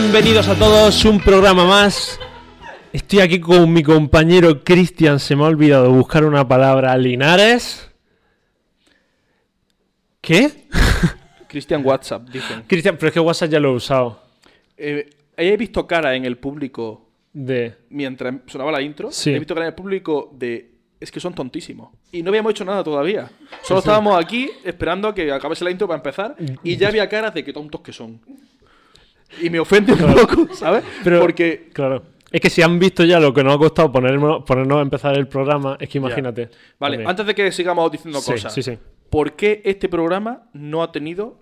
Bienvenidos a todos, un programa más. Estoy aquí con mi compañero Cristian. Se me ha olvidado buscar una palabra. Linares. ¿Qué? Cristian WhatsApp, dicen. Cristian, pero es que WhatsApp ya lo he usado. Eh, he visto cara en el público De. mientras sonaba la intro. Sí. He visto cara en el público de. Es que son tontísimos. Y no habíamos hecho nada todavía. Solo estábamos aquí esperando a que acabase la intro para empezar. Y ya había caras de qué tontos que son. Y me ofende un poco, ¿sabes? Pero- Porque. Claro. Es que si han visto ya lo que nos ha costado ponernos, ponernos a empezar el programa, es que imagínate. Vale, También. antes de que sigamos diciendo Sí, cosas. sí, sí. ¿Por qué este programa no ha tenido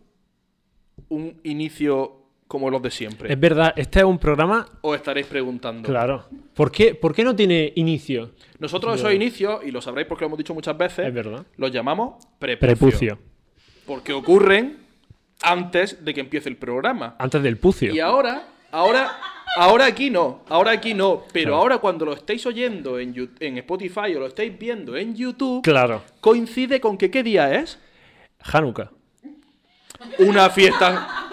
un inicio como los de siempre? Es verdad, este es un programa. Os estaréis preguntando. Claro. ¿Por qué, ¿Por qué no tiene inicio? Nosotros esos inicios, y lo sabréis porque lo hemos dicho muchas veces, Es verdad. los llamamos prepucio. Prepucio. Porque ocurren antes de que empiece el programa. Antes del pucio. Y ahora, ahora, ahora aquí no, ahora aquí no, pero Claro. ahora cuando lo estáis oyendo en, en Spotify o lo estáis viendo en YouTube, Claro. coincide con que qué día es Hanukkah. una fiesta,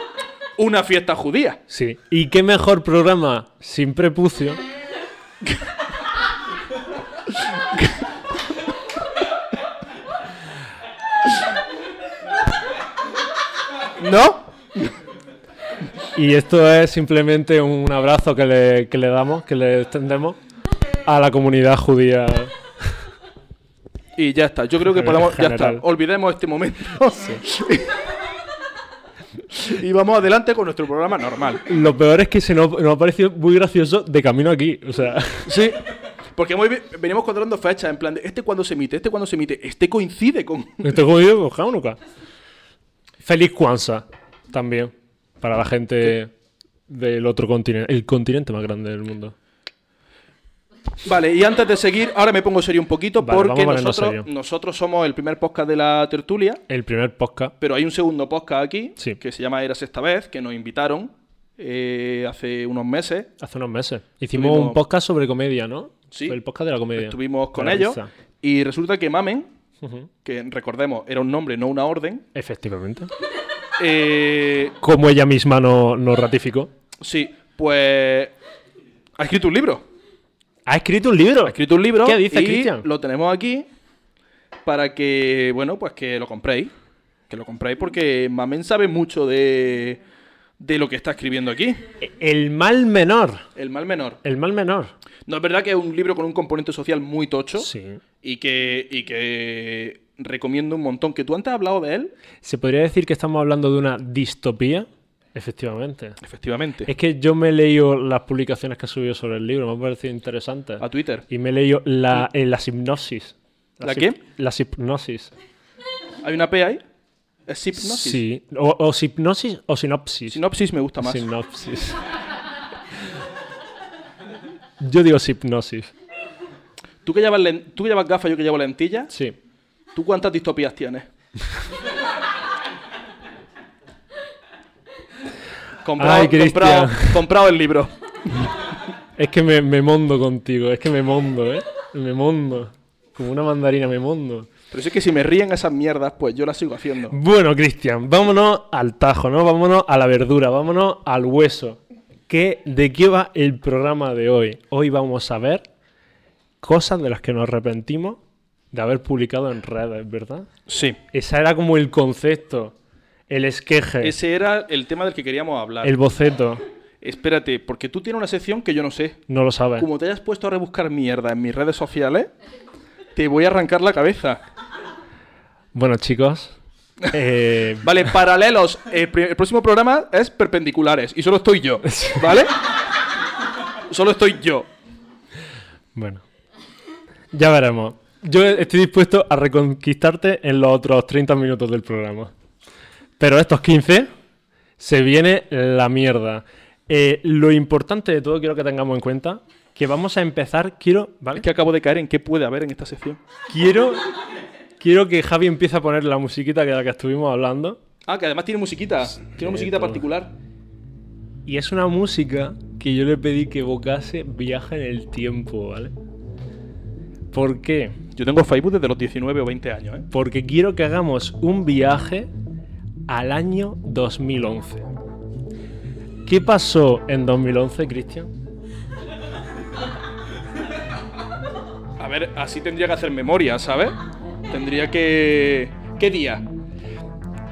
una fiesta judía. Sí. ¿Y qué mejor programa sin prepucio? ¿No? Y esto es simplemente un abrazo que le, que le damos, que le extendemos a la comunidad judía. Y ya está, yo creo que podemos, ya está, olvidemos este momento. y vamos adelante con nuestro programa normal. Lo peor es que se nos, nos ha parecido muy gracioso de camino aquí. O sea, Sí. Porque venimos cuadrando fechas, en plan de este cuando se emite, este cuando se emite, este coincide con. esto jodido con Hanukkah. Feliz Kwanzaa también para la gente del otro continente, el continente más grande del mundo. Vale, y antes de seguir, ahora me pongo serio un poquito Vale, porque nosotros, somos el primer podcast de la tertulia, El primer podcast. pero hay un segundo podcast aquí Sí. que se llama Eras esta vez, que nos invitaron eh, hace unos meses. Hace unos meses. Hicimos un podcast sobre comedia, ¿no? Sí. Fue el podcast de la comedia. Estuvimos con ellos y resulta que Mamen, Que recordemos era un nombre, no una orden, Efectivamente. eh, Como ella misma no- nos ratificó. sí, pues ha escrito un libro. ¿Ha escrito un libro? Ha escrito un libro ¿Qué dice, y Cristian? lo tenemos aquí para que, bueno, pues que lo compréis. Que lo compréis porque Mamen sabe mucho de, de lo que está escribiendo aquí. El mal menor. El mal menor. El mal menor. No es verdad que es un libro con un componente social muy tocho Sí. y, que, y que recomiendo un montón. Que tú antes has hablado de él, ¿Se podría decir que estamos hablando de una distopía? Efectivamente. efectivamente, Es que yo me he leído las publicaciones que ha subido sobre el libro, me ha parecido interesante. a Twitter. Y me he leído la, eh, las hipnosis. ¿La Las qué? Las hipnosis. ¿Hay una P ahí? ¿Es hipnosis? Sí. O, o hipnosis o sinopsis. Sinopsis me gusta más. Sinopsis. Yo digo hipnosis. ¿Tú que, llevas tú que llevas gafas, yo que llevo lentillas, Sí. ¿tú cuántas distopías tienes? comprado, Ay, comprado el libro. Es que me, me mondo contigo, es que me mondo, ¿eh? Me mondo. Como una mandarina me mondo. Pero sí que si me ríen esas mierdas, pues yo las sigo haciendo. Bueno, Cristian, vámonos al tajo, ¿no? Vámonos a la verdura, vámonos al hueso. ¿Qué, ¿De qué va el programa de hoy? Hoy vamos a ver cosas de las que nos arrepentimos de haber publicado en redes, ¿verdad? Sí. Ese era como el concepto, el esqueje, Ese era el tema del que queríamos hablar. el boceto. Espérate, porque tú tienes una sección que yo no sé. No lo sabes. Como te hayas puesto a rebuscar mierda en mis redes sociales, te voy a arrancar la cabeza. Bueno, chicos. eh, Vale, paralelos. El, pri- el próximo programa es perpendiculares y solo estoy yo. ¿Vale? Solo estoy yo. Bueno. Ya veremos. Yo estoy dispuesto a reconquistarte en los otros 30 minutos del programa. Pero estos 15 se viene la mierda. Eh, lo importante de todo quiero que tengamos en cuenta que vamos a empezar, quiero, ¿vale? Es que acabo de caer en qué puede haber en esta sección. Quiero, quiero que Javi empiece a poner la musiquita que de la que estuvimos hablando. Ah, que además tiene musiquita. Tiene musiquita todo. particular. Y es una música que yo le pedí que evocase viaje en el tiempo, ¿vale? ¿Por qué? Yo tengo Facebook desde los 19 o 20 años, ¿eh? Porque quiero que hagamos un viaje al año 2011. ¿Qué pasó en 2011, Cristian? A ver, así tendría que hacer memoria, ¿sabes? Tendría que... ¿Qué día?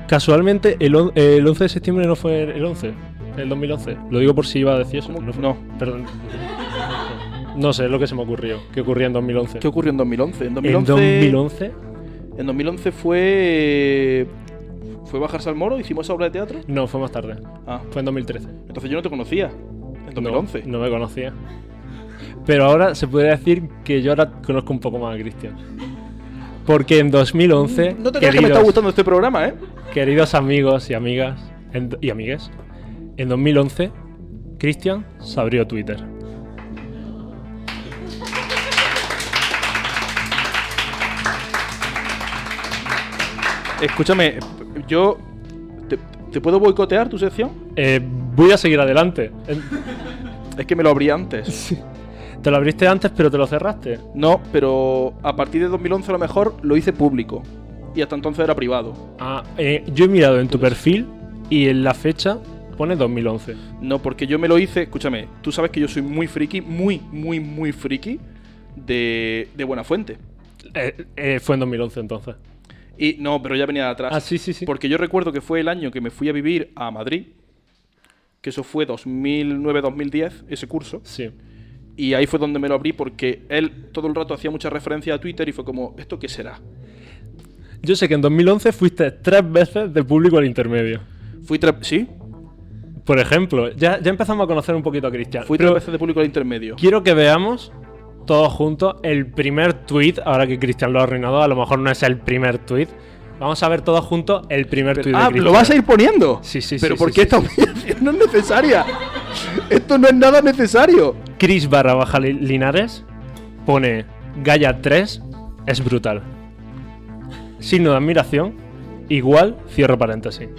Casualmente, el, on- el 11 de septiembre no fue el 11, el 2011. Lo digo por si iba a decir eso. Fue- No. Perdón. No sé, es lo que se me ocurrió. ¿Qué ocurría en 2011? ¿Qué ocurrió en 2011? En ¿En 2011, 2011? en 2011 fue... ¿Fue bajarse al moro? ¿Hicimos esa obra de teatro? No, fue más tarde. Ah, Fue en 2013. entonces yo no te conocía. En 2011. No, no me conocía. Pero ahora se podría decir que yo ahora conozco un poco más a Cristian. Porque en 2011, No te creas que me está queridos- gustando este programa, ¿eh? queridos amigos y amigas en- y amigues, en 2011, Cristian se abrió Twitter. Escúchame, yo... ¿Te, te puedo boicotear tu sección? Eh, voy a seguir adelante. Es que me lo abrí antes. Te lo abriste antes, pero te lo cerraste. No, pero a partir de 2011 a lo mejor lo hice público. Y hasta entonces era privado. Ah, eh, yo he mirado en tu perfil y en la fecha pone 2011. No, porque yo me lo hice, escúchame, tú sabes que yo soy muy friki, muy, muy, muy friki de, de Buena Fuente. Eh, eh, fue en 2011 entonces. Y no, pero ya venía de atrás. Ah, sí, sí, sí. Porque yo recuerdo que fue el año que me fui a vivir a Madrid, que eso fue 2009-2010, ese curso. Sí. Y ahí fue donde me lo abrí porque él todo el rato hacía mucha referencia a Twitter y fue como, ¿esto qué será? Yo sé que en 2011 fuiste tres veces de público al intermedio. Fui tres... ¿Sí? Por ejemplo, ya, ya empezamos a conocer un poquito a Cristian. Fui pero tres veces de público al intermedio. Quiero que veamos todos juntos el primer tweet. Ahora que Cristian lo ha arruinado, a lo mejor no es el primer tweet. Vamos a ver todos juntos el primer Pero- tweet de ah, Cristian. ¿lo vas a ir poniendo? Sí, sí, Pero sí, ¿por sí, qué sí, esta sí. humillación no es necesaria? Esto no es nada necesario. Chris barra baja Li- Linares pone Gaia 3 es brutal. Signo de admiración, igual, cierro paréntesis.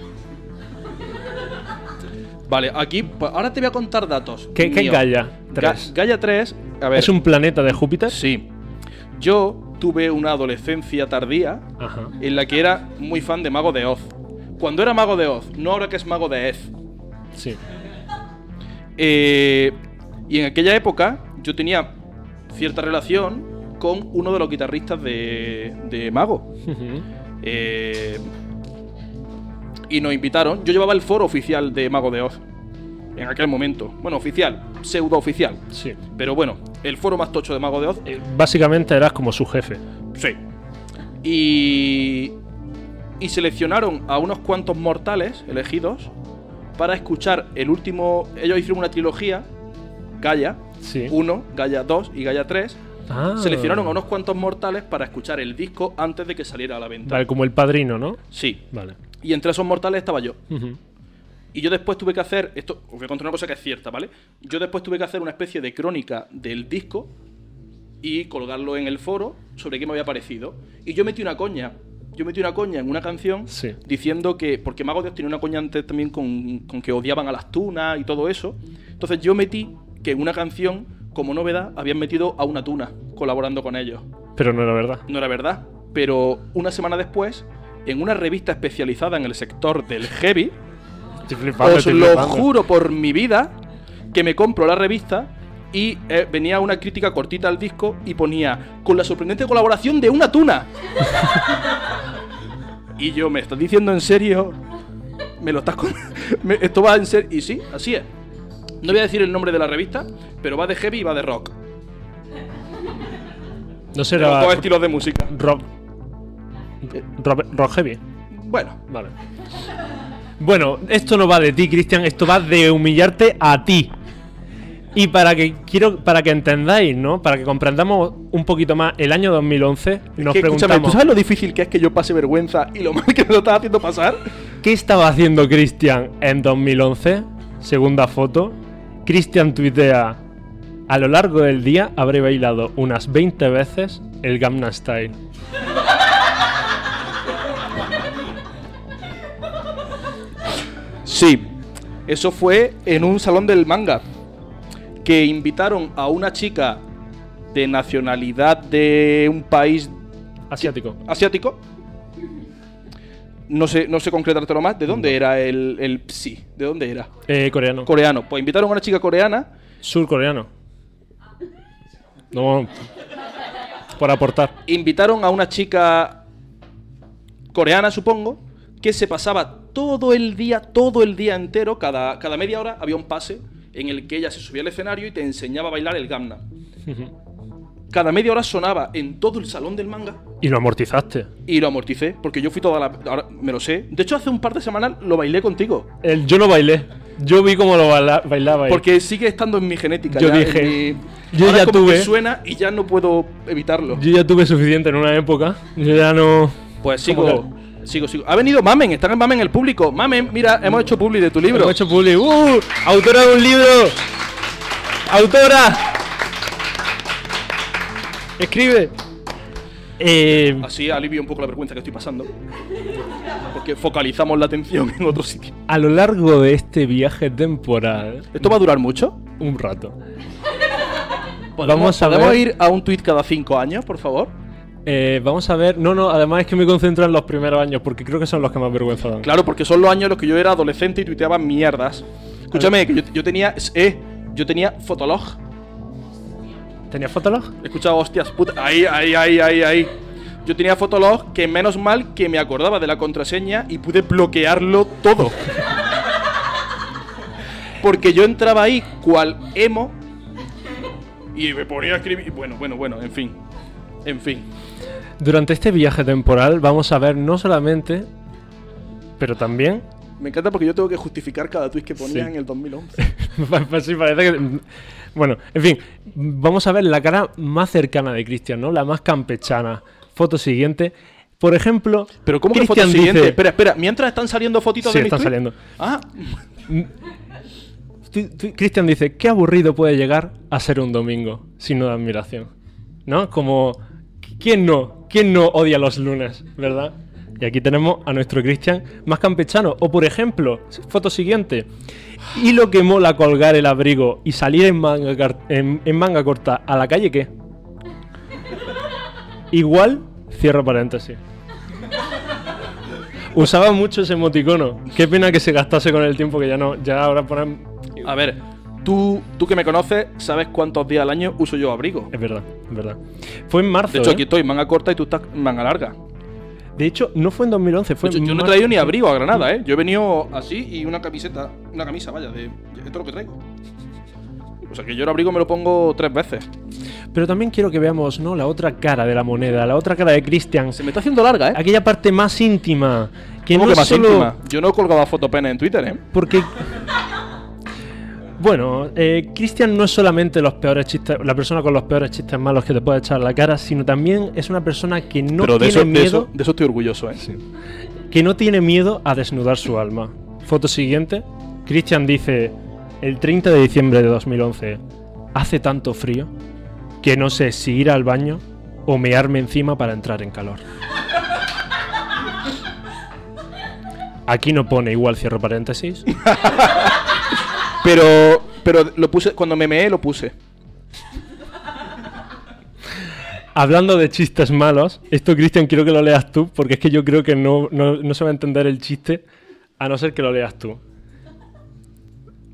Vale, aquí, pues ahora te voy a contar datos. ¿Qué, qué es. Gaia Ga- 3? Gaia 3, a ver. ¿Es un planeta de Júpiter? Sí. Yo tuve una adolescencia tardía Ajá. en la que era muy fan de Mago de Oz. Cuando era Mago de Oz, no ahora que es Mago de Ez. Sí. Eh, y en aquella época yo tenía cierta relación con uno de los guitarristas de, de Mago. Eh, y nos invitaron. Yo llevaba el foro oficial de Mago de Oz. En aquel momento. Bueno, oficial. Pseudo oficial. Sí. Pero bueno, el foro más tocho de Mago de Oz. Eh, Básicamente eras como su jefe. Sí. Y. Y seleccionaron a unos cuantos mortales elegidos para escuchar el último. Ellos hicieron una trilogía: Gaia Sí. 1, Gaia 2 y Gaia 3. Ah. Seleccionaron a unos cuantos mortales para escuchar el disco antes de que saliera a la venta. Vale, como el padrino, ¿no? Sí. Vale. Y entre esos mortales estaba yo. Y yo después tuve que hacer, esto os voy a contar una cosa que es cierta, ¿vale? Yo después tuve que hacer una especie de crónica del disco y colgarlo en el foro sobre qué me había parecido. Y yo metí una coña, yo metí una coña en una canción Sí. diciendo que, porque Mago Dios tenía una coña antes también con, con que odiaban a las tunas y todo eso. Entonces yo metí que en una canción, como novedad, habían metido a una tuna colaborando con ellos. Pero no era verdad. No era verdad, pero una semana después, en una revista especializada en el sector del heavy, flipando, os lo juro por mi vida que me compro la revista y eh, venía una crítica cortita al disco y ponía con la sorprendente colaboración de una tuna. y yo, ¿me estás diciendo en serio? ¿Me lo estás con... me- Esto va en serio. Y sí, así es. No voy a decir el nombre de la revista, pero va de heavy y va de rock. No los será dos estilos de música. rock. Rock, rock heavy. Bueno, Vale. Bueno, esto no va de ti, Cristian, esto va de humillarte a ti. Y para que quiero para que entendáis, ¿no? Para que comprendamos un poquito más el año 2011, nos que, escúchame, ¿tú preguntamos sabes lo difícil que es que yo pase vergüenza y lo mal que me lo estás haciendo pasar? ¿qué estaba haciendo Cristian en 2011? Segunda foto. Cristian tuitea a lo largo del día habré bailado unas 20 veces el Gamma Style. Sí, eso fue en un salón del manga. Que invitaron a una chica de nacionalidad de un país Asiático. asiático. no sé, no sé concretártelo más, ¿de dónde era el, el Psi? ¿De dónde era? Eh, coreano. Coreano. Pues invitaron a una chica coreana Surcoreano. No. Por aportar. invitaron a una chica coreana, supongo, que se pasaba todo el día, todo el día entero, cada, cada media hora había un pase en el que ella se subía al escenario y te enseñaba a bailar el gamna. Cada media hora sonaba en todo el salón del manga Y lo amortizaste. y lo amorticé, porque yo fui toda la... Ahora me lo sé. De hecho, hace un par de semanas lo bailé contigo. El, yo no bailé. Yo vi cómo lo baila- bailaba. ahí. Porque sigue estando en mi genética. Yo ya, dije, mi- yo Ahora ya como que tuve- suena y ya no puedo evitarlo. Yo ya tuve suficiente en una época. Yo ya no. Pues ¿Cómo sigo, sigo, sigo. Ha venido Mamen, están en Mamen el público. Mamen, mira, hemos hecho publi de tu libro. Hemos hecho publi. ¡Uh! ¡Autora de un libro! ¡Autora! Escribe. Eh, Así alivio un poco la vergüenza que estoy pasando. Porque focalizamos la atención en otro sitio. a lo largo de este viaje temporal, ¿Esto va a durar mucho? un rato, ¿Podemos, Vamos a podemos ver. ir a un tweet cada cinco años, por favor? Eh, vamos a ver. No, no, además es que me concentro en los primeros años porque creo que son los que más vergüenza dan. Claro, porque son los años en los que yo era adolescente y tuiteaba mierdas. Escúchame, que yo, yo tenía. Eh, yo tenía Fotolog. ¿Tenías fotolog? He escuchado hostias puta. Ahí, ahí, ahí, ahí, ahí. Yo tenía Fotolog que menos mal que me acordaba de la contraseña y pude bloquearlo todo. Porque yo entraba ahí cual emo y me ponía a escribir. Bueno, bueno, bueno, en fin. En fin. Durante este viaje temporal vamos a ver no solamente, pero también Me encanta porque yo tengo que justificar cada tweet que ponía Sí. en el 2011. Pues sí, parece que. Bueno, en fin, vamos a ver la cara más cercana de Cristian, ¿no? La más campechana. Foto siguiente. Por ejemplo. Pero ¿cómo que foto siguiente? dice- Espera, espera. Mientras están saliendo fotitos Sí, de mis están tweets? saliendo. Ah, tú- Cristian dice: ¿Qué aburrido puede llegar a ser un domingo? Signo de admiración. ¿No? Como. ¿Quién no? ¿Quién no odia los lunes? ¿Verdad? Y aquí tenemos a nuestro Cristian más campechano. O por ejemplo, foto siguiente. Y lo que mola colgar el abrigo y salir en manga, corta a la calle, ¿qué? Igual, cierro paréntesis. Usaba mucho ese emoticono. Qué pena que se gastase con el tiempo que ya no. Ya ahora ponen. a ver. Tú, tú que me conoces, sabes cuántos días al año uso yo abrigo. Es verdad, es verdad. Fue en marzo. De hecho, ¿eh? aquí estoy manga corta y tú estás manga larga. De hecho, no fue en 2011, fue hecho, en yo no he traído ni abrigo a Granada, ¿eh? Yo he venido así y una camiseta, una camisa, vaya, de esto es lo que traigo. O sea que yo el abrigo me lo pongo tres veces. Pero también quiero que veamos, ¿no? La otra cara de la moneda, la otra cara de Christian. Se me está haciendo larga, ¿eh? Aquella parte más íntima. Que ¿Cómo no que más solo íntima? Yo no he colgado fotopene en Twitter, ¿eh? Porque. Bueno, eh, Christian no es solamente los peores chistes, la persona con los peores chistes malos que te puede echar a la cara, sino también es una persona que no Pero de tiene eso, de, miedo, eso, de eso estoy orgulloso, ¿eh? que no tiene miedo a desnudar su alma. Foto siguiente. Christian dice, el 30 de diciembre de 2011, hace tanto frío que no sé si ir al baño o mearme encima para entrar en calor. Aquí no pone igual cierro paréntesis. Pero, pero lo puse, cuando me meé lo puse. Hablando de chistes malos, esto Cristian quiero que lo leas tú, porque es que yo creo que no, no- no se va a entender el chiste a no ser que lo leas tú.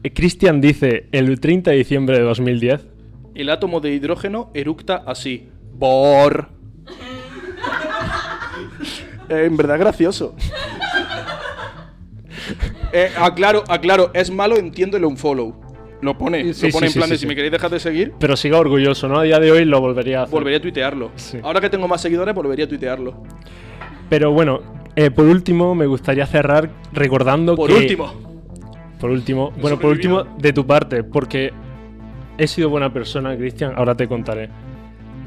Eh, Cristian dice el 30 de diciembre de 2010, El átomo de hidrógeno eructa así. Bor. Eh, en verdad gracioso. Eh, aclaro, aclaro, es malo, entiendo el unfollow. Lo pone, Sí, lo pone sí, en plan sí, de sí. si me queréis dejar de seguir, pero siga orgulloso, ¿no? A día de hoy lo volvería a hacer. volvería a tuitearlo. Sí. Ahora que tengo más seguidores, volvería a tuitearlo. Pero bueno, eh, por último me gustaría cerrar recordando Por que... último. Por último, bueno, por último, de tu parte, porque he sido buena persona, Cristian, ahora te contaré.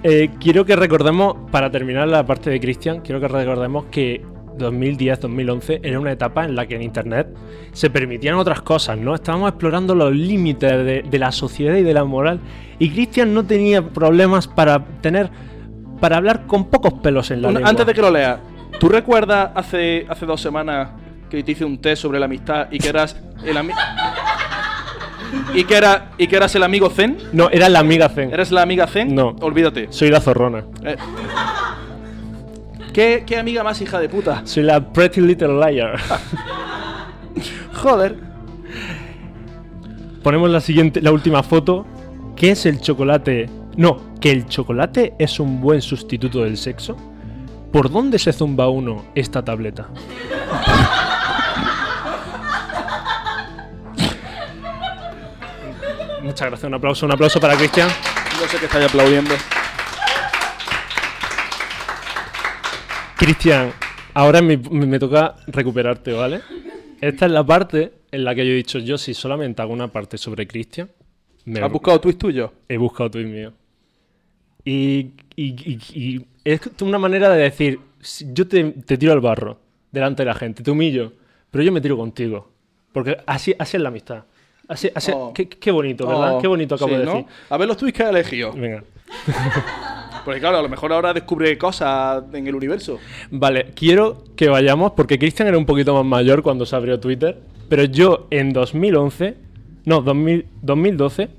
Eh, quiero que recordemos, para terminar la parte de Cristian, quiero que recordemos que 2010-2011 era una etapa en la que en Internet se permitían otras cosas, ¿no? Estábamos explorando los límites de, de la sociedad y de la moral, y Cristian no tenía problemas para tener, para hablar con pocos pelos en la Una- lengua. antes de que lo leas, ¿tú recuerdas hace, hace dos semanas que te hice un test sobre la amistad y que eras el amigo. y, que era, y que eras el amigo Zen? No, era la amiga Zen. ¿Eres la amiga Zen? No. Olvídate. Soy la zorrona. Eh, ¿Qué, qué amiga más hija de puta? Soy la Pretty Little Liar. Joder. Ponemos la siguiente, la última foto. ¿Qué es el chocolate? No, que el chocolate es un buen sustituto del sexo. ¿Por dónde se zumba uno esta tableta? Muchas gracias, un aplauso, un aplauso para Cristian. No sé que estáis aplaudiendo. Cristian, ahora me, me toca recuperarte, ¿vale? Esta es la parte en la que yo he dicho, yo si solamente hago una parte sobre Cristian, ¿Has buscado tweets tuyos? he buscado tweet mío. Y, y- y- y es una manera de decir, yo te, te tiro al barro delante de la gente, te humillo, pero yo me tiro contigo. Porque así, así es la amistad. Así, así- Oh. qué, qué bonito, ¿verdad? Oh, qué bonito acabo sí, de ¿no? decir. A ver los tweets que has elegido. Venga. Porque claro, a lo mejor ahora descubre cosas en el universo. Vale, quiero que vayamos, porque Cristian era un poquito más mayor cuando se abrió Twitter, pero yo en 2011, no, 2000 2012,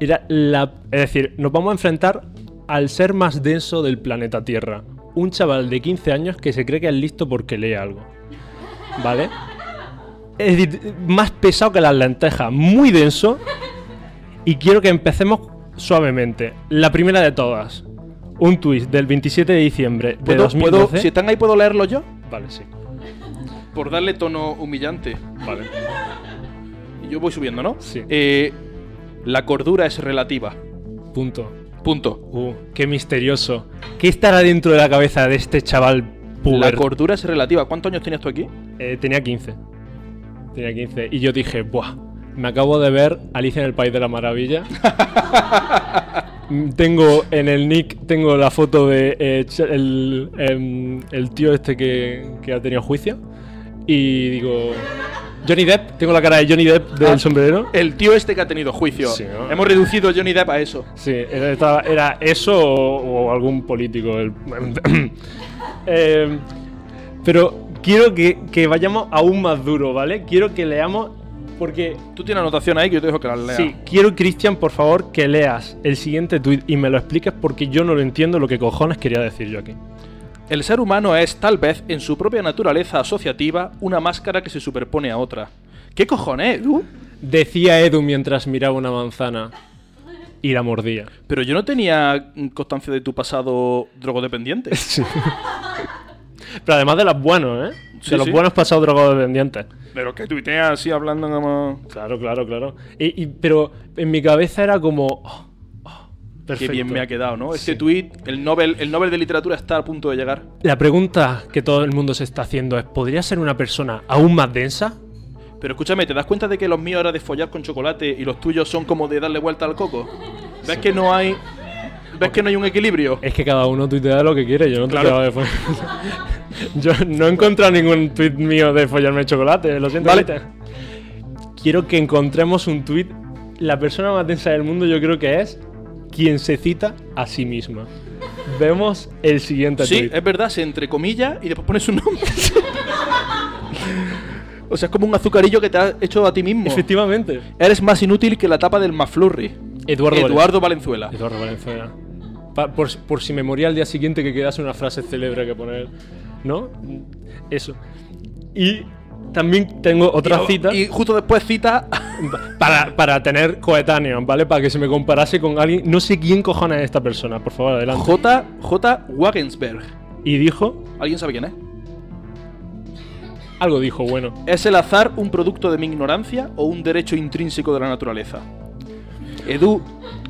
era la... Es decir, nos vamos a enfrentar al ser más denso del planeta Tierra. Un chaval de 15 años que se cree que es listo porque lee algo. ¿Vale? Es decir, más pesado que las lentejas, muy denso. Y quiero que empecemos suavemente. La primera de todas. Un tuit del 27 de diciembre de ¿Puedo, 2012. puedo- si están ahí, ¿puedo leerlo yo? Vale, sí. Por darle tono humillante. Vale. Yo voy subiendo, ¿no? Sí. Eh, la cordura es relativa. Punto. Punto. Uh, qué misterioso. ¿Qué estará dentro de la cabeza de este chaval La puber? cordura es relativa. ¿Cuántos años tienes tú aquí? Eh, tenía 15. Tenía 15. Y yo dije, buah, me acabo de ver Alicia en el País de la Maravilla. Mm, tengo en el nick, tengo la foto de eh, el, em, el tío este que, que ha tenido juicio. Y digo, Johnny Depp, tengo la cara de Johnny Depp del Ah. sombrero. El tío este que ha tenido juicio. Sí, ¿no? Hemos reducido Johnny Depp a eso. Sí, era, era eso o, o algún político. el- Eh, pero quiero que, que vayamos aún más duro, ¿vale? Quiero que leamos, porque Tú tienes anotación ahí que yo te dejo que las leas. sí, quiero, Cristian, por favor, que leas el siguiente tuit y me lo expliques porque yo no lo entiendo lo que cojones quería decir yo aquí. El ser humano es, tal vez, en su propia naturaleza asociativa, una máscara que se superpone a otra. ¿Qué cojones, Edu? Decía Edu mientras miraba una manzana y la mordía. Pero yo no tenía constancia de tu pasado drogodependiente. Pero además de los buenos, ¿eh? Sí, de los sí. buenos pasados drogodependientes. Pero que tuiteas así hablando como... Claro, claro, claro. Y, y- pero en mi cabeza era como. oh, oh, Qué perfecto. bien me ha quedado, ¿no? Este Sí. tuit, el Nobel, el Nobel de Literatura está a punto de llegar. La pregunta que todo el mundo se está haciendo es: ¿podría ser una persona aún más densa? Pero escúchame, ¿te das cuenta de que los míos eran de follar con chocolate y los tuyos son como de darle vuelta al coco? ¿Ves que no hay... ¿Ves que no hay un equilibrio? Es que cada uno tuitea lo que quiere. Yo no Claro. de. Yo no he encontrado ningún tuit mío de follarme chocolate. Lo siento, Vale. Quiero que encontremos un tuit. La persona más densa del mundo, yo creo que es quien se cita a sí misma. Vemos el siguiente Sí, tuit. es verdad, se entre comillas y después pones un nombre. o sea, es como un azucarillo que te has hecho a ti mismo. Efectivamente. Eres más inútil que la tapa del McFlurry. Eduardo, Eduardo Valenzuela. Eduardo Valenzuela. Pa- por, por si me moría al día siguiente que quedase una frase célebre que poner. ¿No? Eso. Y también tengo otra Y- cita Y justo después cita. para, para tener coetáneos, ¿vale? Para que se me comparase con alguien. No sé quién cojones es esta persona, por favor, adelante. J. J. Wagensberg. Y dijo. ¿Alguien sabe quién es? Algo dijo, bueno. ¿Es el azar un producto de mi ignorancia o un derecho intrínseco de la naturaleza? Edu,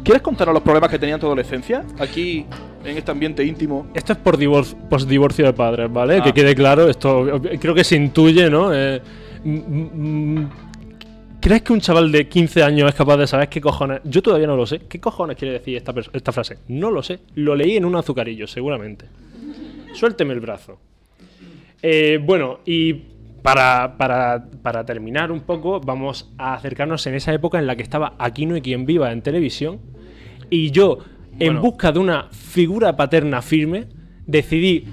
¿quieres contarnos los problemas que tenía en tu adolescencia? Aquí, en este ambiente íntimo. Esto es por divorcio, divorcio de padres, ¿vale? Ah. Que quede claro, esto creo que se intuye, ¿no? Eh, ¿Crees que un chaval de 15 años es capaz de saber qué cojones? Yo todavía no lo sé. ¿Qué cojones quiere decir esta, esta frase? No lo sé. Lo leí en un azucarillo, seguramente. Suélteme el brazo. Eh, bueno, y para, para- para terminar un poco, vamos a acercarnos en esa época en la que estaba Aquino y quien viva en televisión. Y yo, en busca de una figura paterna firme, decidí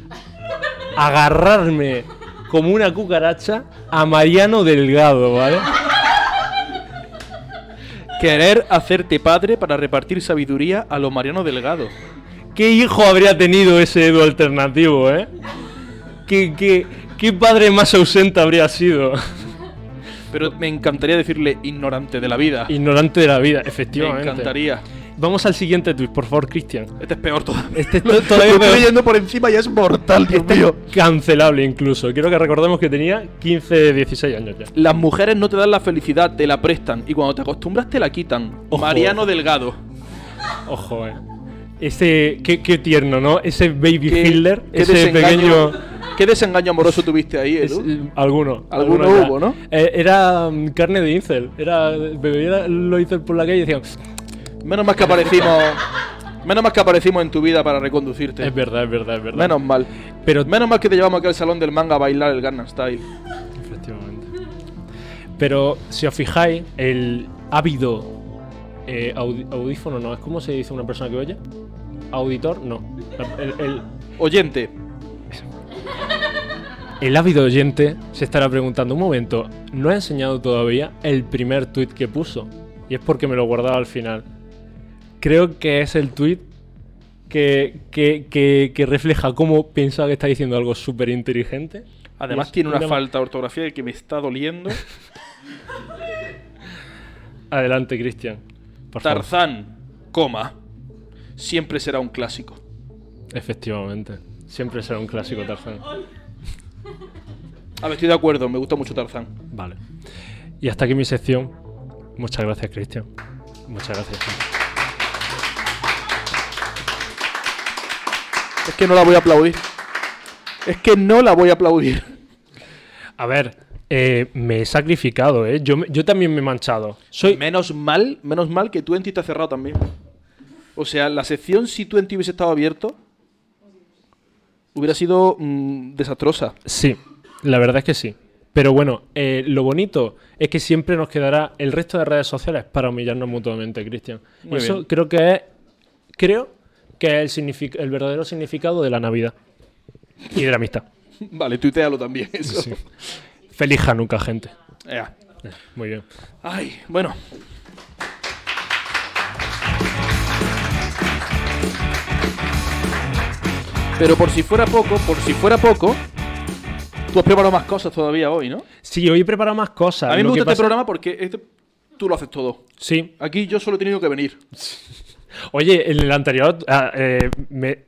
agarrarme como una cucaracha a Mariano Delgado, ¿vale? Querer hacerte padre para repartir sabiduría a lo Mariano Delgado. ¿Qué hijo habría tenido ese Edu alternativo, eh? ¿Qué, qué, qué padre más ausente habría sido? Pero me encantaría decirle ignorante de la vida. Ignorante de la vida, me efectivamente. encantaría. Vamos al siguiente tweet, por favor, Cristian. Este es peor todavía. Este es to- Lo todavía estoy leyendo por encima y es mortal, Dios Este es mío. cancelable incluso. Quiero que recordemos que tenía 15, 16 años ya. Las mujeres no te dan la felicidad, te la prestan. Y cuando te acostumbras, te la quitan. Ojo. Mariano Delgado. Ojo, eh. Ese, qué, qué tierno, ¿no? Ese baby Hitler, ese desengaño- pequeño... ¿Qué desengaño amoroso tuviste ahí, Edu? eh, alguno. Alguno hubo, ¿no? Eh, era mm, carne de incel. Era, bebía los incel por la calle y decían... Menos mal que aparecimos. Menos mal que aparecimos en tu vida para reconducirte. Es verdad, es verdad, es verdad. Menos mal. Pero Menos mal que te llevamos aquí al salón del manga a bailar el Gangnam Style. Efectivamente. Pero si os fijáis, el ávido eh, audífono no, es como se dice una persona que oye. Auditor, no. El, el- Oyente, el ávido oyente se estará preguntando: un momento, no ha enseñado todavía el primer tweet que puso. Y es porque me lo guardaba al final. Creo que es el tweet que, que, que- que refleja cómo pensaba que está diciendo algo súper inteligente. además tiene una una- falta de ortografía que me está doliendo. Adelante, Cristian. Favor. Tarzán, coma. Siempre será un clásico. Efectivamente. Siempre será un clásico Tarzán. A ver, estoy de acuerdo, me gusta mucho Tarzán. Vale. Y hasta aquí mi sección. Muchas gracias, Cristian. Muchas gracias. Es que no la voy a aplaudir. Es que no la voy a aplaudir. A ver, eh, me he sacrificado, ¿eh? Yo, también me he manchado. Soy... Menos mal, menos mal que Twenty te ha cerrado también. O sea, la sección si Twenty hubiese estado abierto hubiera sido mm, desastrosa. Sí, la verdad es que sí. Pero bueno, eh, lo bonito es que siempre nos quedará el resto de redes sociales para humillarnos mutuamente, Cristian. Y Eso bien. creo que es... Creo que es el, verdadero significado de la Navidad. Y de la amistad. Vale, tuitealo también. Eso. Sí. Feliz Hanukkah, gente. Eh, Muy bien. Ay, bueno. Pero por si fuera poco, por si fuera poco, tú has preparado más cosas todavía hoy, ¿no? Sí, hoy he preparado más cosas. A mí me gusta este programa porque este- tú lo haces todo. Sí. Aquí yo solo he tenido que venir. Oye, en el anterior ah, eh, me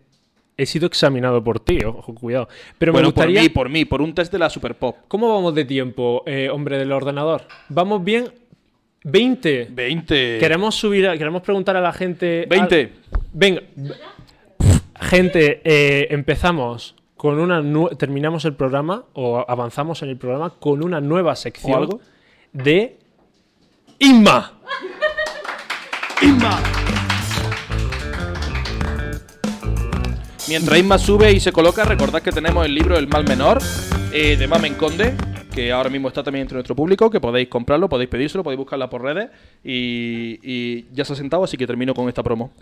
he sido examinado por ti, ojo, cuidado. Pero me bueno, gustaría... por mí, por mí, por un test de la Super Pop. ¿Cómo vamos de tiempo, eh, hombre del ordenador? ¿Vamos bien? 20. 20. Queremos subir, a- queremos preguntar a la gente... 20. al- Venga. Gente, eh, empezamos con una... Terminamos el programa o avanzamos en el programa con una nueva sección de... Inma. Inma. Mientras Inma sube y se coloca, recordad que tenemos el libro El Mal Menor eh, de Mamen Conde, que ahora mismo está también entre nuestro público, que podéis comprarlo, podéis pedírselo, podéis buscarla por redes y, y ya se ha sentado, así que termino con esta promo.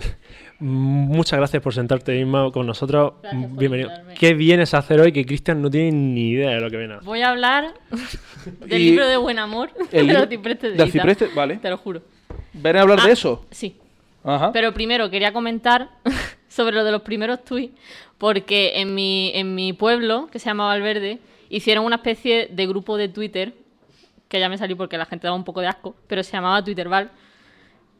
Muchas gracias por sentarte, Inma, con nosotros. Bienvenido. invitarme. ¿Qué vienes a hacer hoy? Que Cristian no tiene ni idea de lo que viene a hacer. Voy a hablar del libro de Buen Amor El de libro- los ciprestes de cipreste, vale. Te lo juro. ¿Ven a hablar Ah, de eso? Sí. Ajá. Pero primero quería comentar sobre lo de los primeros tweets, porque en mi, en mi pueblo, que se llama Valverde, hicieron una especie de grupo de Twitter, que ya me salió porque la gente daba un poco de asco, pero se llamaba Twitterval,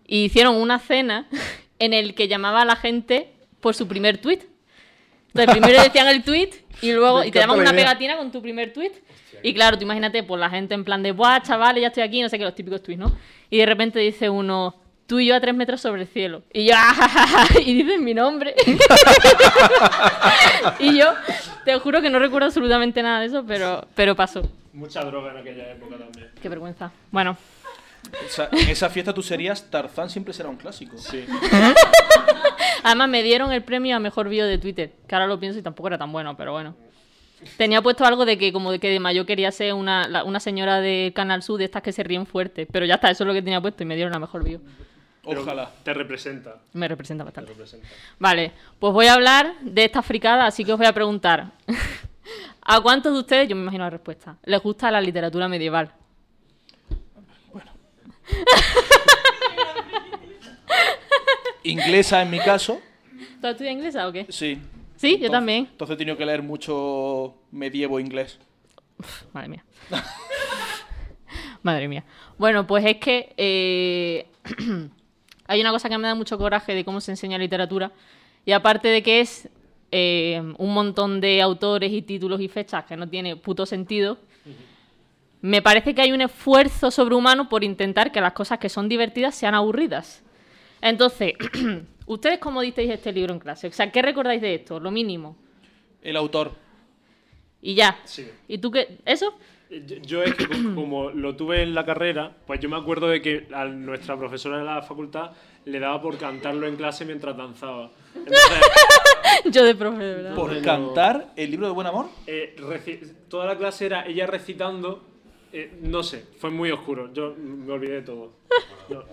y hicieron una cena en el que llamaba a la gente por su primer tweet. Entonces primero decían el tweet y luego y te daban una pegatina con tu primer tweet. Y claro, tú imagínate, pues la gente en plan de, ¡buah, chavales, ya estoy aquí! No sé qué, los típicos tweets, ¿no? Y de repente dice uno, tú y yo a tres metros sobre el cielo. Y yo, "Ah", y dicen mi nombre. y yo, te juro que no recuerdo absolutamente nada de eso, pero, pero pasó. Mucha droga en aquella época también. Qué vergüenza. Bueno, Esa- en esa fiesta tú serías Tarzán, siempre será un clásico. Sí. además me dieron el premio a mejor vídeo de Twitter, que ahora lo pienso y tampoco era tan bueno, pero bueno. Tenía puesto algo de que como de que de mayo quería ser una, la- una señora de Canal Sur de estas que se ríen fuerte, pero ya está, eso es lo que tenía puesto y me dieron a mejor vídeo. Ojalá. Te representa. Me representa bastante. representa. Vale, pues voy a hablar de esta fricada, así que os voy a preguntar. ¿A cuántos de ustedes, yo me imagino la respuesta, les gusta la literatura medieval? Inglesa en mi caso. ¿Tú has estudiado inglesa o qué? Sí. Sí, yo también. Entonces he tenido que leer mucho medievo inglés. Madre mía. Madre mía. Bueno, pues es que eh, hay una cosa que me da mucho coraje de cómo se enseña literatura. Y aparte de que es eh, un montón de autores y títulos y fechas que no tiene puto sentido, me parece que hay un esfuerzo sobrehumano por intentar que las cosas que son divertidas sean aburridas. Entonces, ¿ustedes cómo disteis este libro en clase? O sea, ¿qué recordáis de esto? Lo mínimo. El autor. Y ya. Sí. ¿Y tú qué? ¿Eso? Yo, yo es que como, lo tuve en la carrera, pues yo me acuerdo de que a nuestra profesora de la facultad le daba por cantarlo en clase mientras danzaba. Entonces, Yo de profe, de verdad. Por cantar el libro de buen amor. eh, toda la clase era ella recitando, eh, no sé, fue muy oscuro. Yo me olvidé de todo. No,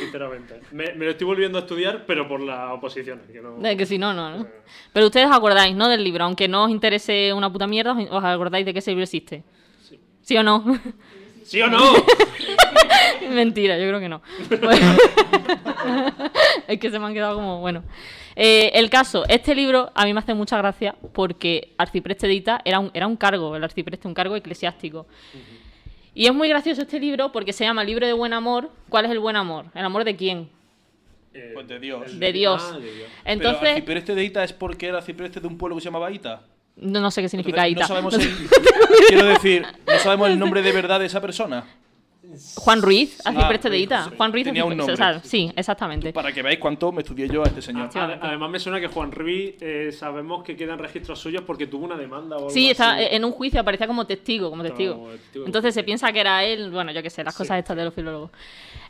sinceramente. Me, me lo estoy volviendo a estudiar, pero por las oposiciones. Que no... De que si no, no, no. Pero ustedes os acordáis, ¿no? Del libro. Aunque no os interese una puta mierda, os- os acordáis de que ese libro existe. Sí. o no? ¿Sí o no? Mentira, yo creo que no. Bueno. es que se me han quedado como, bueno. Eh, el caso, este libro a mí me hace mucha gracia porque Arcipreste Edita era un, era un cargo, el Arcipreste, un cargo eclesiástico. Y es muy gracioso este libro porque se llama Libro de Buen Amor. ¿Cuál es el buen amor? ¿El amor de quién? Eh, Pues de Dios. el De Dios. Ah, de Dios. Pero Entonces, arcipreste de Ita es porque era arcipreste de un pueblo que se llamaba Ita. No, no sé qué significa Entonces, Ita. No sabemos el, quiero decir, no sabemos el nombre de verdad de esa persona. Juan Ruiz, Arcipreste Ah, de Ita. sí. Juan Ruiz, Tenía un o nombre. sea, sí, exactamente. Para que veáis cuánto me estudié yo a este señor. Ade- Además me suena que Juan Ruiz eh, sabemos que quedan registros suyos porque tuvo una demanda o algo Sí, está así. en un juicio, aparecía como testigo, como testigo. como testigo. Entonces se piensa que era él, bueno, yo qué sé, las cosas estas de los filólogos.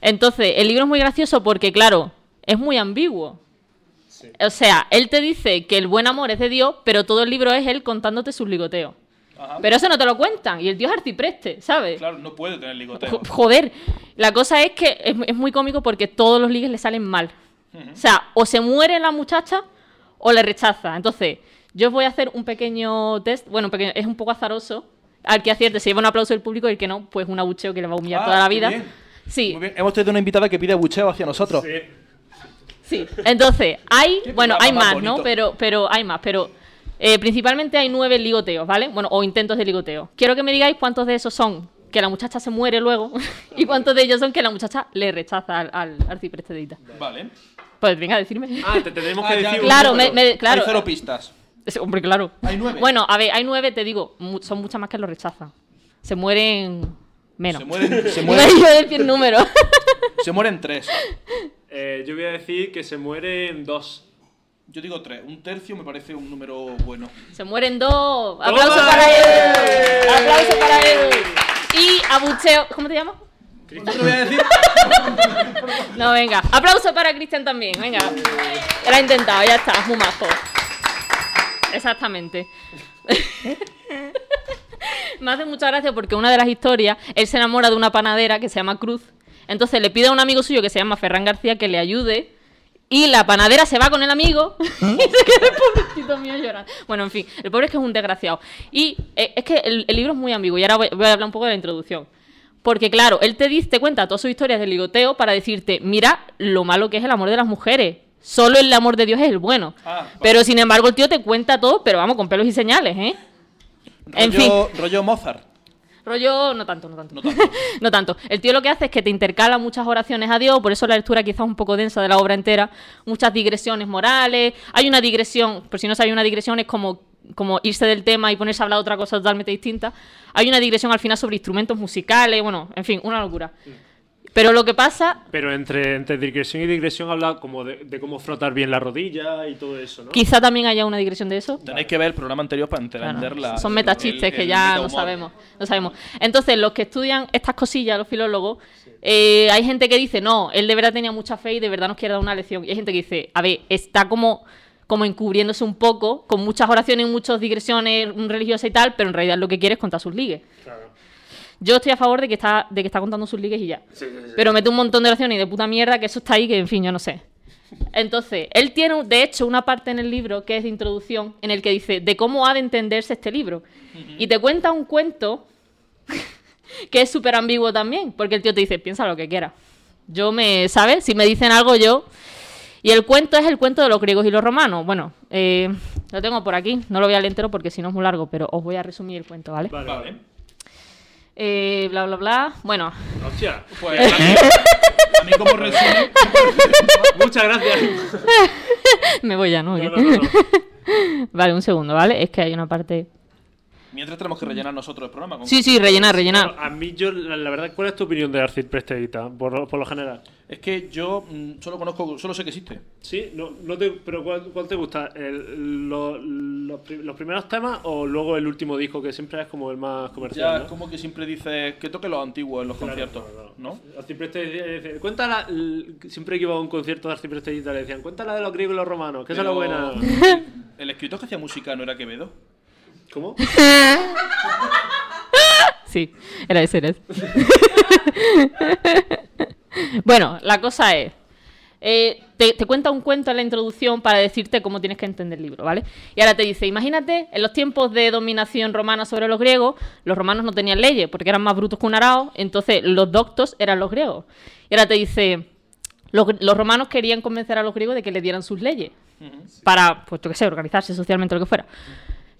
Entonces, el libro es muy gracioso porque, claro, es muy ambiguo. Sí. O sea, él te dice que el buen amor es de Dios, pero todo el libro es él contándote sus ligoteos. Ajá. Pero eso no te lo cuentan, y el tío es arcipreste, ¿sabes? Claro, no puede tener ligoteo. Jo- Joder, la cosa es que es, es muy cómico porque todos los ligues le salen mal. O sea, o se muere la muchacha o le rechaza. Entonces, yo os voy a hacer un pequeño test. Bueno, un pequeño- es un poco azaroso. Al que acierte se lleva un aplauso del público y el que no, pues un abucheo que le va a humillar Ah, toda la vida. bien. Sí, Muy bien. Hemos tenido una invitada que pide abucheo hacia nosotros. Sí. Sí. Entonces, hay, bueno, hay más ¿no? Pero, pero hay más, pero eh, principalmente hay nueve ligoteos, ¿vale? Bueno, o intentos de ligoteo. Quiero que me digáis cuántos de esos son que la muchacha se muere luego y cuántos de ellos son que la muchacha le rechaza al, al arcipreste de Ita. Vale. Pues venga, decirme. Ah, te tenemos que Ah, decir Claro, me- me- claro. Hay cero pistas. Es- Hombre, claro. Hay nueve. Bueno, a ver, hay nueve, te digo, mu- son muchas más que lo rechazan. Se mueren menos. Se mueren, se mueren, yo a decir número. se mueren tres. Eh, yo voy a decir que se mueren dos. Yo digo tres. Un tercio me parece un número bueno. Se mueren dos. ¡Aplauso ¡Toma! para Edu! ¡Aplauso para Edu! Y abucheo. ¿Cómo te llamas? Lo voy a decir. No, venga. Aplauso para Cristian también. Venga. Lo ha intentado, ya está. Muy majo. Exactamente. Me hace mucha gracia porque una de las historias, él se enamora de una panadera que se llama Cruz. Entonces le pide a un amigo suyo que se llama Ferran García que le ayude. Y la panadera se va con el amigo y se queda el pobrecito mío llorando. Bueno, en fin, el pobre es que es un desgraciado. Y eh, es que el, el libro es muy ambiguo. Y ahora voy, voy a hablar un poco de la introducción. Porque claro, él te dice, te cuenta todas sus historias de ligoteo para decirte, mira lo malo que es el amor de las mujeres. Solo el amor de Dios es el bueno. Ah. Pero sin embargo el tío te cuenta todo, pero vamos, con pelos y señales, ¿eh? En rollo, rollo Mozart. Rollo, no tanto, no tanto. No tanto. no tanto. El tío lo que hace es que te intercala muchas oraciones a Dios, por eso la lectura quizás un poco densa de la obra entera, muchas digresiones morales. Hay una digresión, por si no sabes, una digresión es como, como irse del tema y ponerse a hablar de otra cosa totalmente distinta. Hay una digresión al final sobre instrumentos musicales, bueno, en fin, una locura. Pero lo que pasa, Pero entre, entre digresión y digresión habla como de, de cómo frotar bien la rodilla y todo eso, ¿no? quizá también haya una digresión de eso. Tenéis que ver el programa anterior para Claro, entender la. Son metachistes el- que el ya no sabemos, no sabemos. Entonces, los que estudian estas cosillas, los filólogos, eh, hay gente que dice, no, él de verdad tenía mucha fe y de verdad nos quiere dar una lección. Y hay gente que dice, a ver, está como, como encubriéndose un poco, con muchas oraciones, muchas digresiones religiosas y tal, pero en realidad lo que quiere es contar sus ligues. Claro. Yo estoy a favor de que está, de que está contando sus ligues y ya. Sí, sí, sí. Pero mete un montón de oraciones y de puta mierda que eso está ahí, que en fin, yo no sé. Entonces, él tiene, de hecho, una parte en el libro que es de introducción, en el que dice de cómo ha de entenderse este libro. Y te cuenta un cuento que es súper ambiguo también, porque el tío te dice, piensa lo que quieras. Yo me, ¿sabes? Si me dicen algo, yo... Y el cuento es el cuento de los griegos y los romanos. Bueno, eh, lo tengo por aquí, no lo voy a leer entero porque si no es muy largo, pero os voy a resumir el cuento, ¿vale? Vale, Vale. Eh, bla, bla, bla. Bueno, Hostia. Pues a mí, a mí como resumen, Muchas gracias. me voy ya, ¿no? No, no, no, no. Vale, un segundo, ¿vale? Es que hay una parte... mientras tenemos que rellenar nosotros el programa. con- Sí, sí, rellenar, rellenar. Bueno, a mí, yo, la, la verdad, ¿cuál es tu opinión de arcipreste Edita? Por, lo- por lo general. Es que yo mm, solo conozco, solo sé que existe. Sí, no, no te, pero ¿cuál, cuál te gusta? El- lo- lo pri- ¿Los primeros temas o luego el último disco que siempre es como el más comercial? Ya ¿no? es como que siempre dices que toque los antiguos en los Claro, conciertos. ¿no? Arcipreste dice- dice, cuéntala, siempre que iba a un concierto de Arcipreste Edita le decían, cuéntala de los griegos y los romanos, que esa es la buena. El escritor que hacía música no era Quevedo. ¿Cómo? Sí, era ese, era ese. bueno, la cosa es. eh, te, te cuenta un cuento en la introducción para decirte cómo tienes que entender el libro, ¿vale? Y ahora te dice, imagínate, en los tiempos de dominación romana sobre los griegos, los romanos no tenían leyes porque eran más brutos que un arao, entonces los doctos eran los griegos. Y ahora te dice, los, los romanos querían convencer a los griegos de que le dieran sus leyes para, pues yo qué sé, organizarse socialmente o lo que fuera.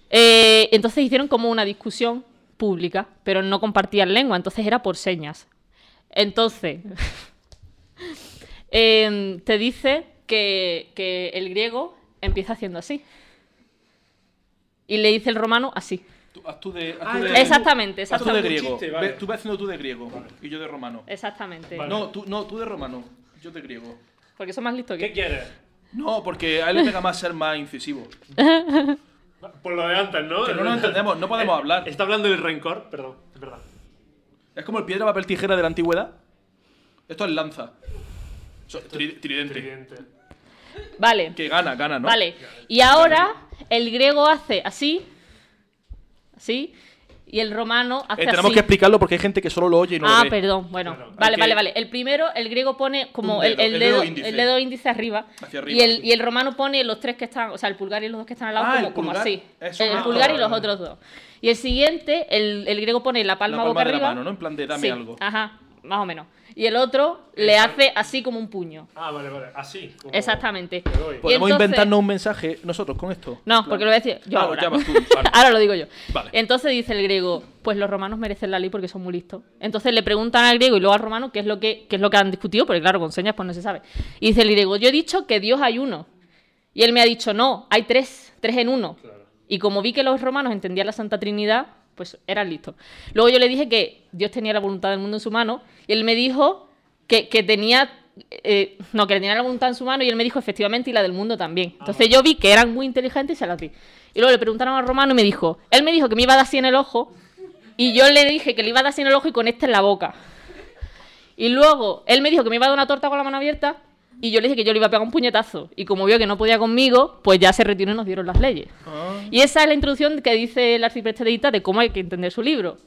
Eh, entonces hicieron como una discusión pública, pero no compartían lengua, entonces era por señas. Entonces, em, te dice que, que el griego empieza haciendo así. Y le dice el romano así. Tú, haz tú de, haz Ah, tú de- ya. Exactamente, haz tú de exactamente. griego. chiste, vale. Ve- tú vas haciendo tú de griego y yo de romano. Exactamente. Vale. No, tú, no, tú de romano, yo de griego. Porque son más listos que ¿Qué quieres? No, porque a él le pega más ser más incisivo. Por lo de antes, ¿no? Que no nos entendemos, no podemos Eh, hablar. Está hablando del rencor, perdón, es verdad. Es como el piedra, papel, tijera de la antigüedad. Esto es lanza. Tri- tridente. Tridente. Vale. Que gana, gana, ¿no? Vale. Y ahora el griego hace así. Así. Y el romano hace Eh, tenemos así. que explicarlo porque hay gente que solo lo oye y no ah, lo ve. perdón. Bueno, Claro. vale, Hay que- vale, vale. El primero, el griego pone como Un el, dedo, el el dedo, dedo índice. el dedo índice arriba. Hacia arriba. Y el, y el romano pone los tres que están, o sea, el pulgar y los dos que están al lado Ah, como, como así. Eso, el ah, pulgar y vale, los vale. otros dos. Y el siguiente, el, el griego pone la palma, La boca palma de la arriba. mano, ¿no? En plan de dame Sí, algo. Ajá, más o menos. Y el otro le hace así como un puño. Ah, vale, vale. Así. como- Exactamente. Te doy. Y ¿Podemos entonces- inventarnos un mensaje nosotros con esto? No, porque lo voy a decir yo Ah, ahora. tú, vale. ahora lo digo yo. Vale. Entonces dice el griego, pues los romanos merecen la ley porque son muy listos. Entonces le preguntan al griego y luego al romano qué es lo que, qué es lo que han discutido, porque claro, con señas pues no se sabe. Y dice el griego, yo he dicho que Dios hay uno. Y él me ha dicho, no, hay tres, tres en uno. Y como vi que los romanos entendían la Santa Trinidad, pues eran listos. Luego yo le dije que Dios tenía la voluntad del mundo en su mano, y él me dijo que, que tenía... eh, no, que tenía la voluntad en su mano y él me dijo efectivamente y la del mundo también. Entonces yo vi que eran muy inteligentes y se las di. Y luego le preguntaron al romano y me dijo, él me dijo que me iba a dar así en el ojo y yo le dije que le iba a dar así en el ojo y con este en la boca. Y luego él me dijo que me iba a dar una torta con la mano abierta y yo le dije que yo le iba a pegar un puñetazo. Y como vio que no podía conmigo, pues ya se retiró y nos dieron las leyes. Ah. Y esa es la introducción que dice el arcipreste de Ita de cómo hay que entender su libro.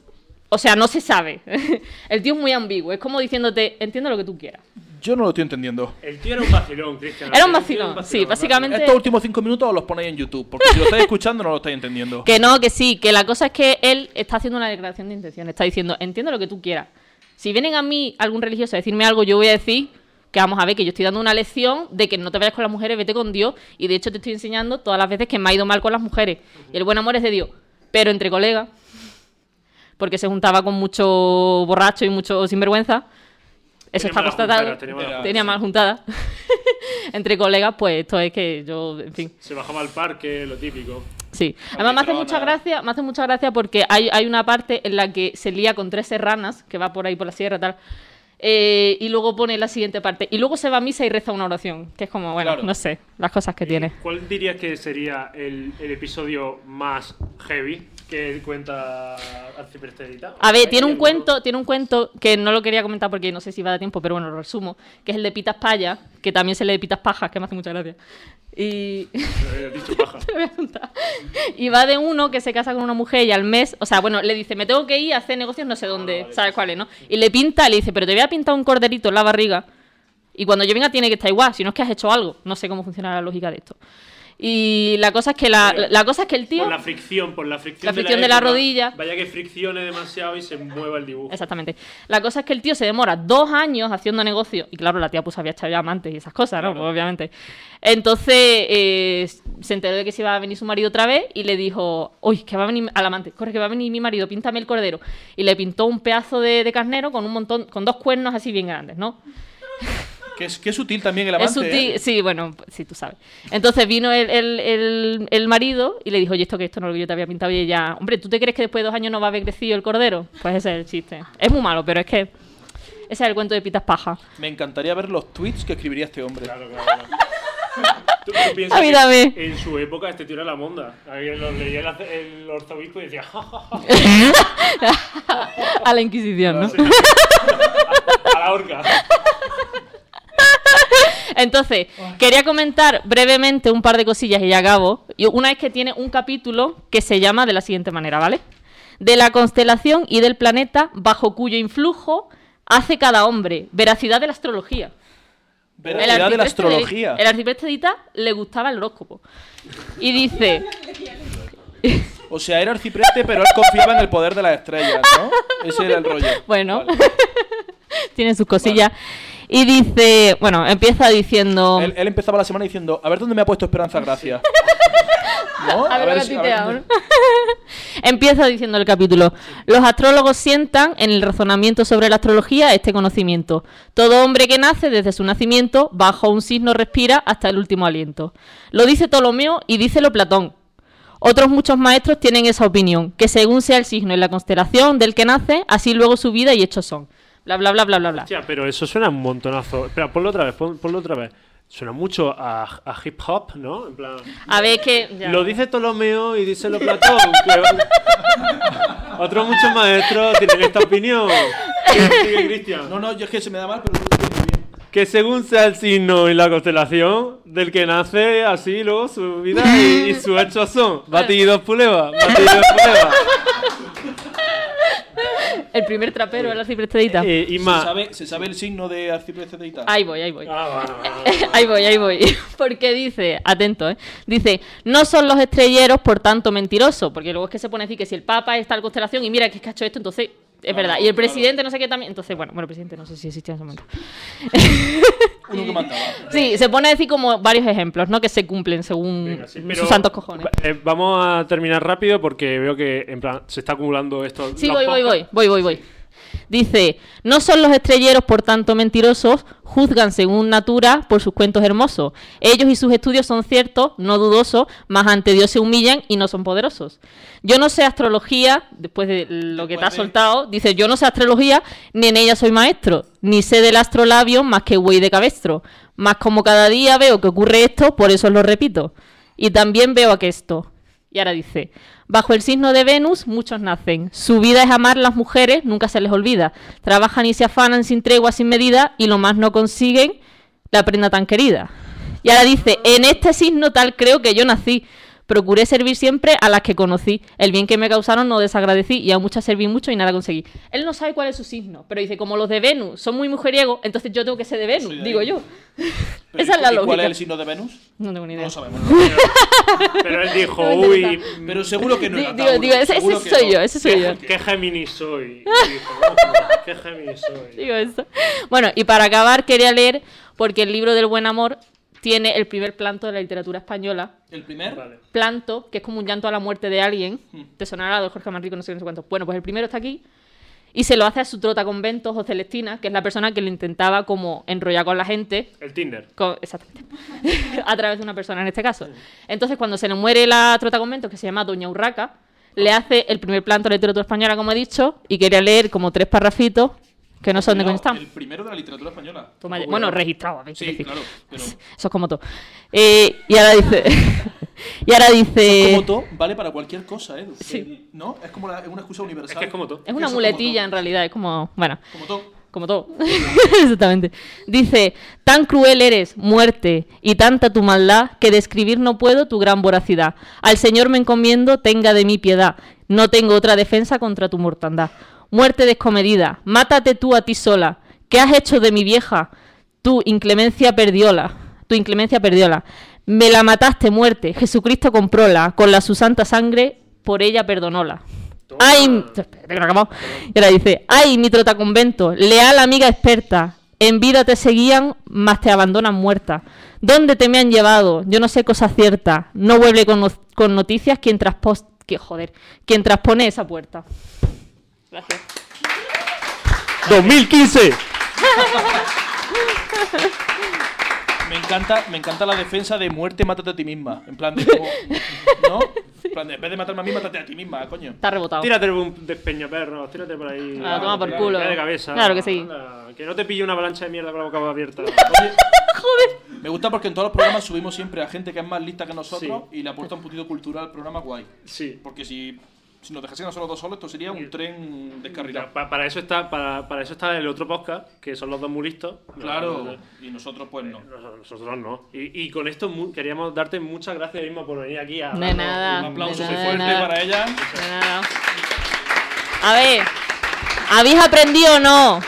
O sea, no se sabe. El tío es muy ambiguo. Es como diciéndote, entiendo lo que tú quieras. Yo no lo estoy entendiendo. El tío era un vacilón, Cristian. Era un vacilón, sí, básicamente- Estos últimos cinco minutos os los ponéis en YouTube, porque si lo estáis escuchando no lo estáis entendiendo. Que no, que sí, que la cosa es que él está haciendo una declaración de intención. Está diciendo, entiendo lo que tú quieras. Si vienen a mí algún religioso a decirme algo, yo voy a decir que vamos a ver, que yo estoy dando una lección de que no te vayas con las mujeres, vete con Dios. Y de hecho te estoy enseñando todas las veces que me ha ido mal con las mujeres. Y el buen amor es de Dios. Pero entre colegas, porque se juntaba con mucho borracho y mucho sinvergüenza. Eso Tenía está constatado. tenía mal juntada. entre colegas, pues esto es que yo, en fin. Se bajaba al parque, lo típico. Sí, además me hace mucha gracia, me hace mucha gracia porque hay, hay una parte en la que se lía con tres serranas, que va por ahí por la sierra y tal, eh, y luego pone la siguiente parte, y luego se va a misa y reza una oración, que es como, bueno, Claro. no sé, las cosas que tiene. ¿Cuál dirías que sería el, el episodio más heavy que cuenta Arcipreste Edita? A ver, tiene ¿Hay un cuento, tiene un cuento que no lo quería comentar porque no sé si va a dar tiempo, pero bueno, lo resumo, que es el de Pitas Paya, que también se lee de Pitas Pajas, que me hace mucha gracia. Y dicho paja. Y va de uno que se casa con una mujer y al mes, o sea, bueno, le dice, me tengo que ir a hacer negocios no sé dónde, ¿sabes cuál es, no? Y le pinta, le dice, pero te voy a pintar un corderito en la barriga y cuando yo venga tiene que estar igual, si no es que has hecho algo. No sé cómo funciona la lógica de esto. Y la cosa es que la, la cosa es que el tío. Por la fricción, por la fricción, La fricción de la época. rodilla. Vaya que friccione demasiado y se mueva el dibujo. Exactamente. La cosa es que el tío se demora dos años haciendo negocio. Y claro, la tía pues había echado amantes y esas cosas, ¿no? Claro. Pues, obviamente. Entonces eh, se enteró de que se iba a venir su marido otra vez y le dijo, uy, que va a venir al amante, corre, que va a venir mi marido, píntame el cordero. Y le pintó un pedazo de, de carnero con un montón, con dos cuernos así bien grandes, ¿no? Que es, que es sutil también el amante. es sutil, ¿eh? sí, bueno, sí, tú sabes. Entonces vino el, el- el- el marido y le dijo, oye, esto que esto no es lo que yo te había pintado. Y ella, hombre, ¿tú te crees que después de dos años no va a haber crecido el cordero? Pues ese es el chiste. Es muy malo, pero es que ese es el cuento de Pitas Paja. Me encantaría ver los tweets que escribiría este hombre. Claro, claro, claro. ¿Tú, tú piensas A mí también. En su época este tío era la monda. Alguien lo leía el, arzobispo y decía, "Ja, ja, ja". A la Inquisición, ¿no? a la horca. Entonces, quería comentar brevemente un par de cosillas y ya acabo. Y una es que tiene un capítulo que se llama de la siguiente manera, ¿vale? De la constelación y del planeta bajo cuyo influjo hace cada hombre. Veracidad de la astrología. Veracidad de la arcipreste astrología. el arcipreste de Ita le gustaba el horóscopo. Y dice, O sea, era arcipreste, pero él confiaba en el poder de las estrellas, ¿no? Ese era el rollo. bueno, Vale. tiene sus cosillas. Y dice, bueno, empieza diciendo... Él, él empezaba la semana diciendo, a ver dónde me ha puesto Esperanza Gracia. ¿No? A ver a si- ti a ver. Empieza diciendo el capítulo. Los astrólogos sientan en el razonamiento sobre la astrología este conocimiento. Todo hombre que nace desde su nacimiento, bajo un signo respira hasta el último aliento. Lo dice Ptolomeo y dícelo Platón. Otros muchos maestros tienen esa opinión, que según sea el signo y la constelación del que nace, así luego su vida y hechos son. Bla, bla, bla, bla, bla, bla. Pero eso suena un montonazo. Espera, ponlo otra vez, pon- ponlo otra vez. Suena mucho a, a hip hop, ¿no? En plan. A ver que... ya. Lo dice Ptolomeo y dice lo Platón. que- Otros muchos maestros tienen esta opinión. Sigue, Cristian. No, no, yo es que se me da mal, pero lo estoy muy bien. Que según sea el signo y la constelación del que nace, así luego su vida y, y sus hechos son. Batidos puleva, batidos puleva. El primer trapero, el arcipreste de Ita. Eh, y ¿Se sabe, ¿Se sabe el signo de arcipreste de Ita? Ahí voy, ahí voy. Ah, bueno, bueno, bueno. ahí voy, ahí voy. Porque dice, atento, ¿eh? Dice, no son los estrelleros, por tanto, mentirosos. Porque luego es que se pone a decir que si el Papa está en constelación y mira que es que ha hecho esto, entonces es verdad. Y el presidente no sé qué también. Entonces, bueno, bueno, el presidente no sé si existía en ese momento. Uno que mandaba. Sí, se pone a decir como varios ejemplos, ¿no? Que se cumplen según Venga, sí, pero- sus santos cojones. Eh, vamos a terminar rápido porque veo que en plan se está acumulando esto. Sí, los voy, voy, voy, voy, voy, voy. Dice, no son los estrelleros, por tanto, mentirosos, juzgan según natura por sus cuentos hermosos. Ellos y sus estudios son ciertos, no dudosos, mas ante Dios se humillan y no son poderosos. Yo no sé astrología, después de lo que te Después ha de- soltado, dice, yo no sé astrología, ni en ella soy maestro, ni sé del astrolabio más que güey de cabestro. Mas como cada día veo que ocurre esto, por eso os lo repito. Y también veo aquesto. Y ahora dice, bajo el signo de Venus muchos nacen. Su vida es amar las mujeres, nunca se les olvida. Trabajan y se afanan sin tregua, sin medida, y lo más no consiguen la prenda tan querida. Y ahora dice, en este signo tal creo que yo nací. Procuré servir siempre a las que conocí. El bien que me causaron no desagradecí y a muchas serví mucho y nada conseguí. Él no sabe cuál es su signo, pero dice, como los de Venus son muy mujeriegos, entonces yo tengo que ser de Venus, de digo ahí. yo. Pero, Esa es la ¿y ¿Cuál lógica. es el signo de Venus? No tengo ni No idea. lo sabemos. Pero él dijo, No uy. Pero seguro que no era digo, digo, ese, ese soy no. yo, ese soy yo. ¿qué, Géminis soy? Y dijo, "Oh, ¿Qué Géminis soy? Digo eso. Bueno, y para acabar quería leer, porque el libro del buen amor tiene el primer planto de la literatura española. ¿El primer? Planto, que es como un llanto a la muerte de alguien. Hmm. Te sonará de Jorge Manrico, no sé, no sé cuánto. Bueno, pues el primero está aquí. Y se lo hace a su trota conventos o Celestina, que es la persona que lo intentaba como enrollar con la gente. El Tinder. con- exactamente. a través de una persona en este caso. Entonces, cuando se le muere la trota conventos, que se llama Doña Urraca, le hace el primer planto de literatura española, como he dicho, y quería leer como tres parrafitos que no son de coño están. El primero de la literatura española. Toma bueno, registrado, a ver, quiero Sí, decir. claro. Pero Eso es como todo. Eh, y ahora dice. y ahora dice. como todo, vale para cualquier cosa, ¿eh? Sí. ¿No? Es como la- es una excusa universal. Es que es como todo. Es una muletilla en realidad, es como. Bueno, Como todo. como todo. Exactamente. Dice: Tan cruel eres, muerte, y tanta tu maldad, que describir no puedo tu gran voracidad. Al Señor me encomiendo, tenga de mí piedad. No tengo otra defensa contra tu mortandad. Muerte descomedida, mátate tú a ti sola. ¿Qué has hecho de mi vieja? Tu inclemencia perdiola. Tu inclemencia perdiola. Me la mataste, muerte. Jesucristo compróla. Con la su santa sangre, por ella perdonóla. Toma. Ay. Y ahora dice, ay, mi trotaconvento, leal amiga experta, en vida te seguían, mas te abandonan muerta. ¿Dónde te me han llevado? Yo no sé cosa cierta. No vuelve con, no- con noticias quien, traspos que, joder, quien traspone esa puerta. Gracias. 2015. Me encanta, me encanta la defensa de muerte, mátate a ti misma. En plan de como, ¿No? En plan de, en vez de matarme a mí, mátate a ti misma, coño. Está rebotado. Tírate un despeñaperros, tírate por ahí. Ah, toma por culo. de cabeza. Claro que sí. Anda, que no te pille una avalancha de mierda con la boca abierta. Me gusta porque en todos los programas subimos siempre a gente que es más lista que nosotros y le aporta un puntito cultural al programa guay. Sí. Porque si, si nos dejasen a nosotros dos solos, esto sería un tren descarrilado. Pa- para, eso está, para, para eso está el otro podcast, que son los dos muy listos. Claro, y nosotros pues no. Nosotros, nosotros no. Y, y con esto queríamos darte muchas gracias mismo por venir aquí a. De darnos nada. Un aplauso de muy nada, fuerte de nada. para ella. De nada. A ver, ¿habéis aprendido o no?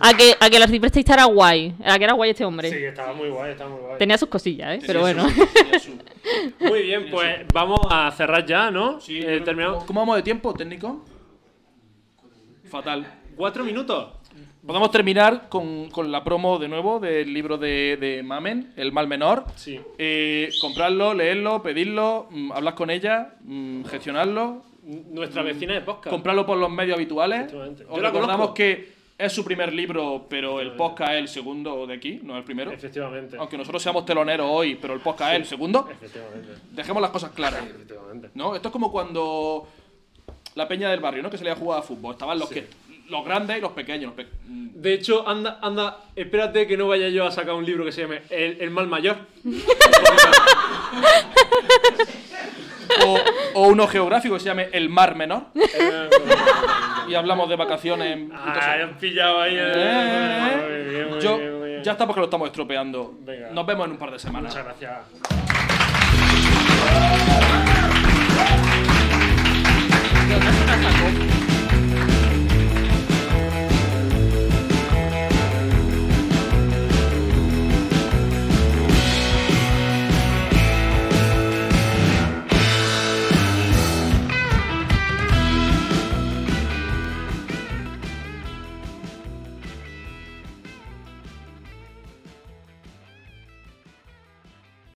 A que, a que el arciprestista era guay. A que era guay este hombre. Sí, estaba muy guay, estaba muy guay. Tenía sus cosillas, ¿eh? Pero bueno. su- tenía su- Muy bien, pues vamos a cerrar ya, ¿no? Sí, Eh, terminamos. ¿Cómo, cómo vamos de tiempo, técnico? Fatal. ¿Cuatro minutos? Podemos terminar con, con la promo de nuevo del libro de, de Mamen, El Mal Menor. Sí. Eh, comprarlo, leerlo, pedirlo, mm, hablar con ella, mm, gestionarlo, Nuestra vecina de podcast. comprarlo por los medios habituales. Os Yo la recordamos conozco. que es su primer libro, pero el podcast es el segundo de aquí, no el primero. Efectivamente. Aunque nosotros seamos teloneros hoy, pero el podcast es el segundo. Efectivamente. Dejemos las cosas claras. Efectivamente. ¿no? Esto es como cuando la peña del barrio, ¿no? Que se le a jugar a fútbol. Estaban los que los grandes y los pequeños. los pe- De hecho, anda, anda, espérate que no vaya yo a sacar un libro que se llame El, el mal mayor. O, uno geográfico que se llame El Mar Menor. y hablamos de vacaciones. Ah, han pillado ahí. Yo. Ya está porque lo estamos estropeando. Venga. Nos vemos en un par de semanas. Muchas gracias.